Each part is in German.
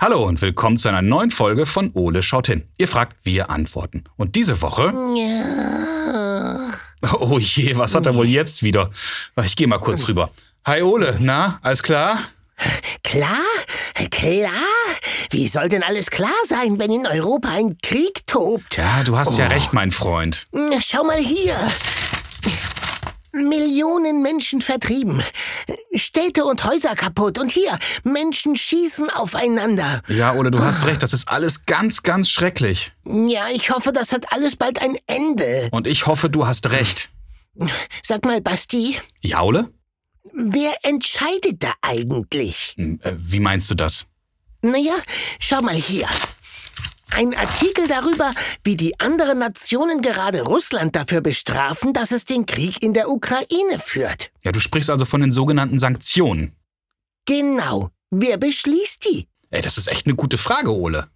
Hallo und willkommen zu einer neuen Folge von Ole schaut hin. Ihr fragt, wir antworten. Und diese Woche. Ja. Oh je, was hat er wohl jetzt wieder? Ich gehe mal kurz rüber. Hi Ole, na, alles klar? Klar, klar. Wie soll denn alles klar sein, wenn in Europa ein Krieg tobt? Ja, du hast ja recht, mein Freund. Schau mal hier. Millionen Menschen vertrieben. Städte und Häuser kaputt. Und hier, Menschen schießen aufeinander. Ja, Ole, du hast recht, das ist alles ganz, ganz schrecklich. Ja, ich hoffe, das hat alles bald ein Ende. Und ich hoffe, du hast recht. Sag mal, Basti, Ja, Ole? wer entscheidet da eigentlich? Hm, äh, Wie meinst du das? Naja, schau mal hier. Ein Artikel darüber, wie die anderen Nationen gerade Russland dafür bestrafen, dass es den Krieg in der Ukraine führt. Ja, du sprichst also von den sogenannten Sanktionen. Genau. Wer beschließt die? Ey, das ist echt eine gute Frage, Ole.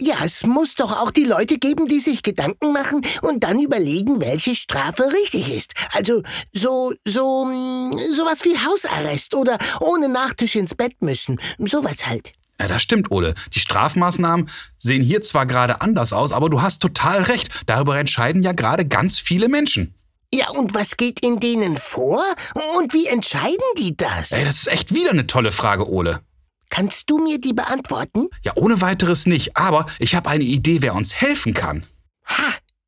Ja, es muss doch auch die Leute geben, die sich Gedanken machen und dann überlegen, welche Strafe richtig ist. Also so, so, mm, sowas wie Hausarrest oder ohne Nachtisch ins Bett müssen. Sowas halt. Ja, das stimmt, Ole. Die Strafmaßnahmen sehen hier zwar gerade anders aus, aber du hast total recht. Darüber entscheiden ja gerade ganz viele Menschen. Ja, und was geht in denen vor? Und wie entscheiden die das? Ey, das ist echt wieder eine tolle Frage, Ole. Kannst du mir die beantworten? Ja, ohne weiteres nicht. Aber ich habe eine Idee, wer uns helfen kann.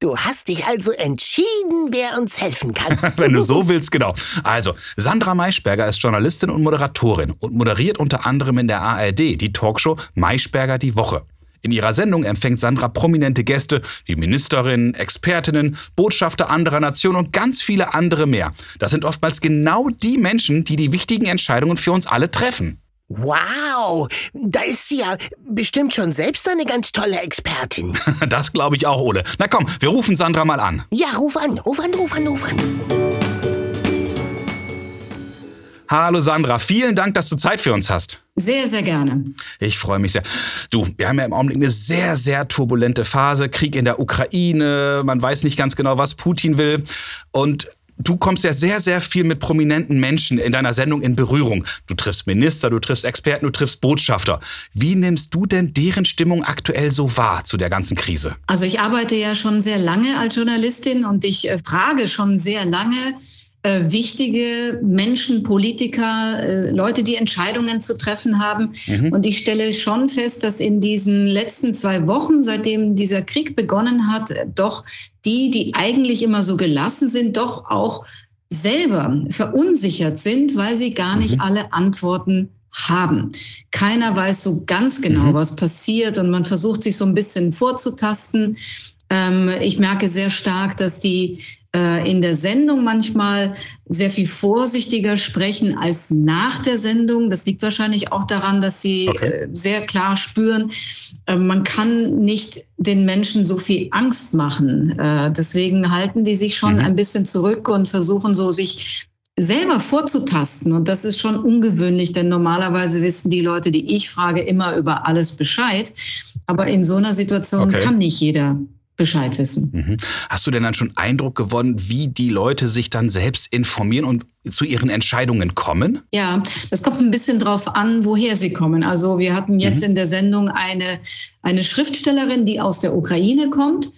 Du hast dich also entschieden, wer uns helfen kann. Wenn du so willst, genau. Also, Sandra Maischberger ist Journalistin und Moderatorin und moderiert unter anderem in der ARD die Talkshow Maischberger die Woche. In ihrer Sendung empfängt Sandra prominente Gäste wie Ministerinnen, Expertinnen, Botschafter anderer Nationen und ganz viele andere mehr. Das sind oftmals genau die Menschen, die die wichtigen Entscheidungen für uns alle treffen. Wow, da ist sie ja bestimmt schon selbst eine ganz tolle Expertin. Das glaube ich auch, Ole. Na komm, wir rufen Sandra mal an. Ja, ruf an, ruf an, ruf an, ruf an. Hallo Sandra, vielen Dank, dass du Zeit für uns hast. Sehr, sehr gerne. Ich freue mich sehr. Du, wir haben ja im Augenblick eine sehr, sehr turbulente Phase. Krieg in der Ukraine, man weiß nicht ganz genau, was Putin will. Und du kommst ja sehr, sehr viel mit prominenten Menschen in deiner Sendung in Berührung. Du triffst Minister, du triffst Experten, du triffst Botschafter. Wie nimmst du denn deren Stimmung aktuell so wahr zu der ganzen Krise? Also ich arbeite ja schon sehr lange als Journalistin und ich äh, frage schon sehr lange äh, wichtige Menschen, Politiker, äh, Leute, die Entscheidungen zu treffen haben. Und ich stelle schon fest, dass in diesen letzten zwei Wochen, seitdem dieser Krieg begonnen hat, doch die, die eigentlich immer so gelassen sind, doch auch selber verunsichert sind, weil sie gar nicht alle Antworten haben. Keiner weiß so ganz genau, Mhm. was passiert und man versucht sich so ein bisschen vorzutasten. Ähm, ich merke sehr stark, dass die äh, in der Sendung manchmal sehr viel vorsichtiger sprechen als nach der Sendung. Das liegt wahrscheinlich auch daran, dass sie Okay. äh, sehr klar spüren, äh, man kann nicht den Menschen so viel Angst machen. Deswegen halten die sich schon Mhm. ein bisschen zurück und versuchen so sich selber vorzutasten. Und das ist schon ungewöhnlich, denn normalerweise wissen die Leute, die ich frage, immer über alles Bescheid. Aber in so einer Situation Okay. kann nicht jeder Bescheid wissen. Mhm. Hast du denn dann schon Eindruck gewonnen, wie die Leute sich dann selbst informieren und zu ihren Entscheidungen kommen? Ja, das kommt ein bisschen drauf an, woher sie kommen. Also wir hatten jetzt in der Sendung eine, eine Schriftstellerin, die aus der Ukraine kommt.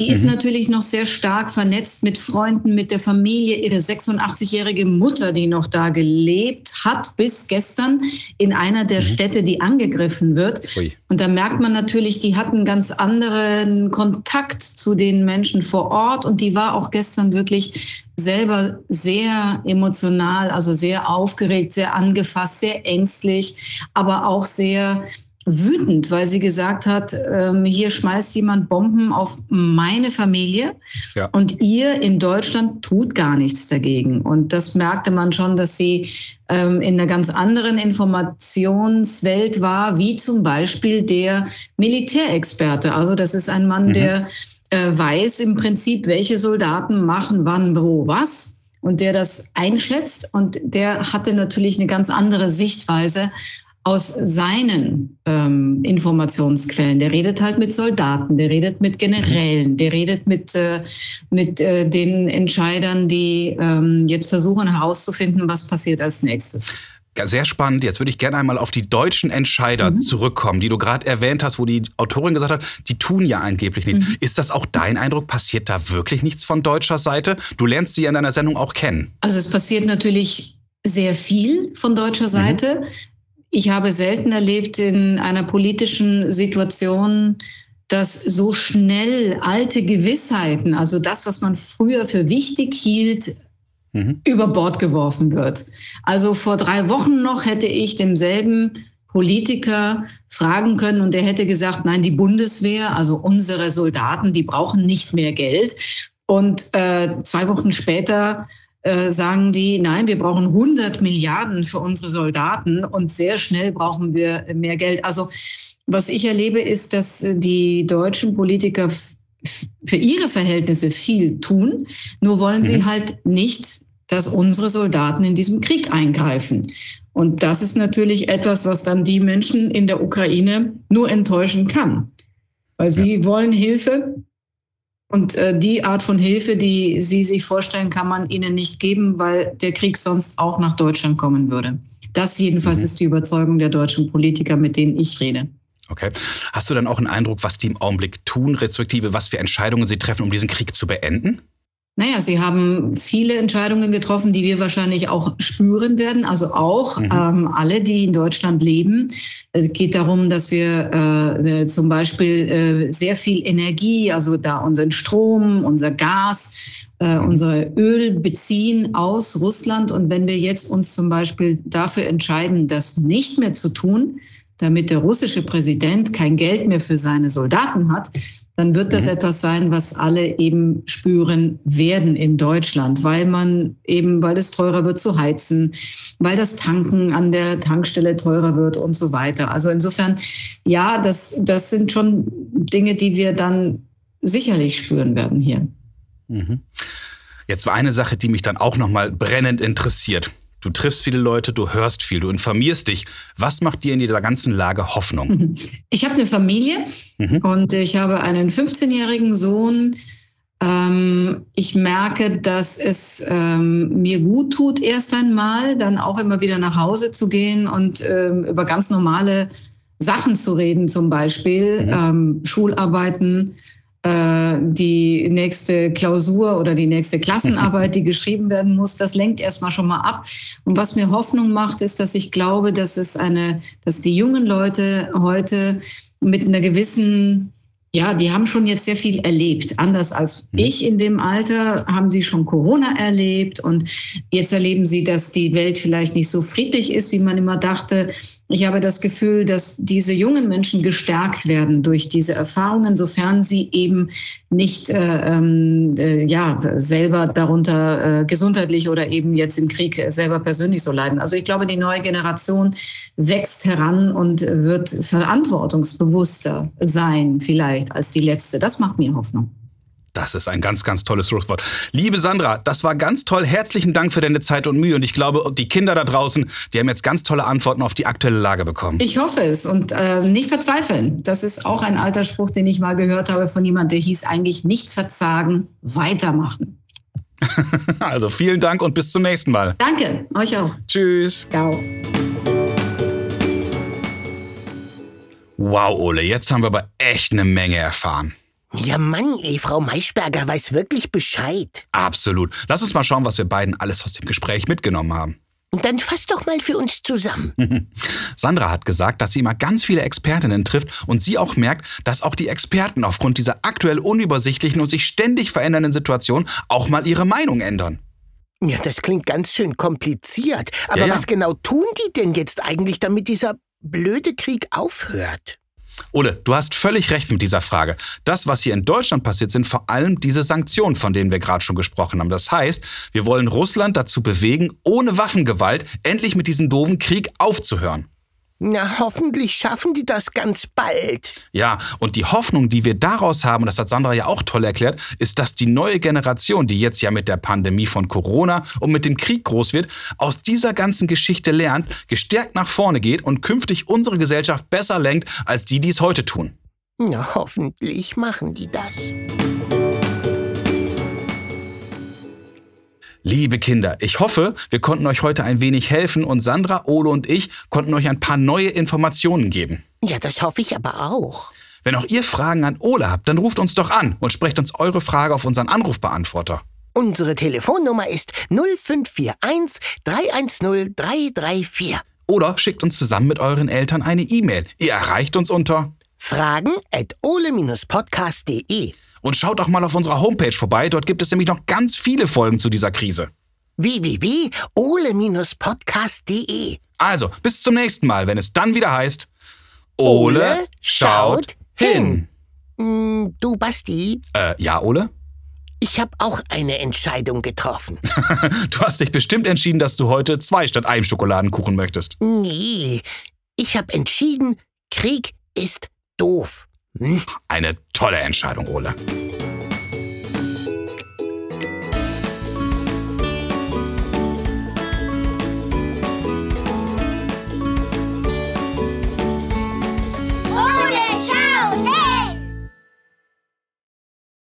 Die ist Mhm. natürlich noch sehr stark vernetzt mit Freunden, mit der Familie. Ihre 86-jährige Mutter, die noch da gelebt hat bis gestern in einer der Städte, die angegriffen wird. Ui. Und da merkt man natürlich, die hat einen ganz anderen Kontakt zu den Menschen vor Ort und die war auch gestern wirklich selber sehr emotional, also sehr aufgeregt, sehr angefasst, sehr ängstlich, aber auch sehr wütend, weil sie gesagt hat, ähm, hier schmeißt jemand Bomben auf meine Familie Ja. und ihr in Deutschland tut gar nichts dagegen. Und das merkte man schon, dass sie ähm, in einer ganz anderen Informationswelt war, wie zum Beispiel der Militärexperte. Also das ist ein Mann, Mhm. der äh, weiß im Prinzip, welche Soldaten machen wann, wo, was. Und der das einschätzt und der hatte natürlich eine ganz andere Sichtweise aus seinen ähm, Informationsquellen. Der redet halt mit Soldaten, der redet mit Generälen, der redet mit, äh, mit äh, den Entscheidern, die ähm, jetzt versuchen herauszufinden, was passiert als nächstes. sehr spannend. Jetzt würde ich gerne einmal auf die deutschen Entscheider mhm. zurückkommen, die du gerade erwähnt hast, wo die Autorin gesagt hat, die tun ja angeblich nicht. Mhm. Ist das auch dein Eindruck? Passiert da wirklich nichts von deutscher Seite? Du lernst sie in deiner Sendung auch kennen. Also es passiert natürlich sehr viel von deutscher mhm. Seite. Mhm. Ich habe selten erlebt in einer politischen Situation, dass so schnell alte Gewissheiten, also das, was man früher für wichtig hielt, mhm. über Bord geworfen wird. Also vor drei Wochen noch hätte ich demselben Politiker fragen können und der hätte gesagt, nein, die Bundeswehr, also unsere Soldaten, die brauchen nicht mehr Geld. Und äh, zwei Wochen später äh, sagen die, nein, wir brauchen 100 Milliarden für unsere Soldaten und sehr schnell brauchen wir mehr Geld. Also was ich erlebe, ist, dass die deutschen Politiker für ihre Verhältnisse viel tun, nur wollen mhm. sie halt nicht dass unsere Soldaten in diesem Krieg eingreifen. Und das ist natürlich etwas, was dann die Menschen in der Ukraine nur enttäuschen kann, weil sie ja. wollen Hilfe. Und äh, die Art von Hilfe, die Sie sich vorstellen, kann man ihnen nicht geben, weil der Krieg sonst auch nach Deutschland kommen würde. Das jedenfalls mhm. ist die Überzeugung der deutschen Politiker, mit denen ich rede. Okay. Hast du dann auch einen Eindruck, was die im Augenblick tun, respektive was für Entscheidungen sie treffen, um diesen Krieg zu beenden? Naja, Sie haben viele Entscheidungen getroffen, die wir wahrscheinlich auch spüren werden. Also auch mhm. ähm, alle, die in Deutschland leben. Es geht darum, dass wir äh, äh, zum Beispiel äh, sehr viel Energie, also da unseren Strom, unser Gas, äh, mhm. unser Öl beziehen aus Russland. Und wenn wir jetzt uns zum Beispiel dafür entscheiden, das nicht mehr zu tun, damit der russische Präsident kein Geld mehr für seine Soldaten hat, dann wird das mhm. etwas sein, was alle eben spüren werden in Deutschland, weil man eben, weil es teurer wird zu heizen, weil das Tanken an der Tankstelle teurer wird und so weiter. Also insofern, ja, das, das sind schon Dinge, die wir dann sicherlich spüren werden hier. Mhm. Jetzt war eine Sache, die mich dann auch nochmal brennend interessiert. Du triffst viele Leute, du hörst viel, du informierst dich. Was macht dir in dieser ganzen Lage Hoffnung? Ich habe eine Familie mhm. und ich habe einen 15-jährigen Sohn. Ähm, ich merke, dass es ähm, mir gut tut, erst einmal, dann auch immer wieder nach Hause zu gehen und ähm, über ganz normale Sachen zu reden, zum Beispiel mhm. Ähm, Schularbeiten die nächste Klausur oder die nächste Klassenarbeit, die geschrieben werden muss, das lenkt erstmal schon mal ab. Und was mir Hoffnung macht, ist, dass ich glaube, dass es eine, dass die jungen Leute heute mit einer gewissen ja, die haben schon jetzt sehr viel erlebt. Anders als mhm. ich in dem Alter haben sie schon Corona erlebt und jetzt erleben sie, dass die Welt vielleicht nicht so friedlich ist, wie man immer dachte. Ich habe das Gefühl, dass diese jungen Menschen gestärkt werden durch diese Erfahrungen, sofern sie eben nicht äh, ähm, äh, ja, selber darunter äh, gesundheitlich oder eben jetzt im Krieg selber persönlich so leiden. Also ich glaube, die neue Generation wächst heran und wird verantwortungsbewusster sein, vielleicht als die letzte. Das macht mir Hoffnung. Das ist ein ganz, ganz tolles Schlusswort. Liebe Sandra, das war ganz toll. Herzlichen Dank für deine Zeit und Mühe. Und ich glaube, die Kinder da draußen, die haben jetzt ganz tolle Antworten auf die aktuelle Lage bekommen. Ich hoffe es und äh, nicht verzweifeln. Das ist auch ein alter Spruch, den ich mal gehört habe von jemandem, der hieß eigentlich nicht verzagen, weitermachen. also vielen Dank und bis zum nächsten Mal. Danke, euch auch. Tschüss. Ciao. Wow, Ole, jetzt haben wir aber echt eine Menge erfahren. Ja, Mann, ey, Frau Maischberger weiß wirklich Bescheid. Absolut. Lass uns mal schauen, was wir beiden alles aus dem Gespräch mitgenommen haben. Dann fass doch mal für uns zusammen. Sandra hat gesagt, dass sie immer ganz viele Expertinnen trifft und sie auch merkt, dass auch die Experten aufgrund dieser aktuell unübersichtlichen und sich ständig verändernden Situation auch mal ihre Meinung ändern. Ja, das klingt ganz schön kompliziert. Aber ja, ja. was genau tun die denn jetzt eigentlich, damit dieser blöde Krieg aufhört? Ole, du hast völlig recht mit dieser Frage. Das, was hier in Deutschland passiert, sind vor allem diese Sanktionen, von denen wir gerade schon gesprochen haben. Das heißt, wir wollen Russland dazu bewegen, ohne Waffengewalt endlich mit diesem doofen Krieg aufzuhören. Na, hoffentlich schaffen die das ganz bald. Ja, und die Hoffnung, die wir daraus haben, das hat Sandra ja auch toll erklärt, ist, dass die neue Generation, die jetzt ja mit der Pandemie von Corona und mit dem Krieg groß wird, aus dieser ganzen Geschichte lernt, gestärkt nach vorne geht und künftig unsere Gesellschaft besser lenkt, als die, die es heute tun. Na, hoffentlich machen die das. Liebe Kinder, ich hoffe, wir konnten euch heute ein wenig helfen und Sandra, Ole und ich konnten euch ein paar neue Informationen geben. Ja, das hoffe ich aber auch. Wenn auch ihr Fragen an Ole habt, dann ruft uns doch an und sprecht uns eure Frage auf unseren Anrufbeantworter. Unsere Telefonnummer ist 0541 310 334. Oder schickt uns zusammen mit euren Eltern eine E-Mail. Ihr erreicht uns unter Fragen at ole-podcast.de. Und schaut auch mal auf unserer Homepage vorbei, dort gibt es nämlich noch ganz viele Folgen zu dieser Krise. www.ole-podcast.de. Also, bis zum nächsten Mal, wenn es dann wieder heißt Ole schaut hin. Mm, Du, Basti, Äh, ja, Ole? ich habe auch eine Entscheidung getroffen. Du hast dich bestimmt entschieden, dass du heute zwei statt einem Schokoladenkuchen möchtest. Nee, ich habe entschieden, Krieg ist doof. Hm? Eine tolle Entscheidung, Ole.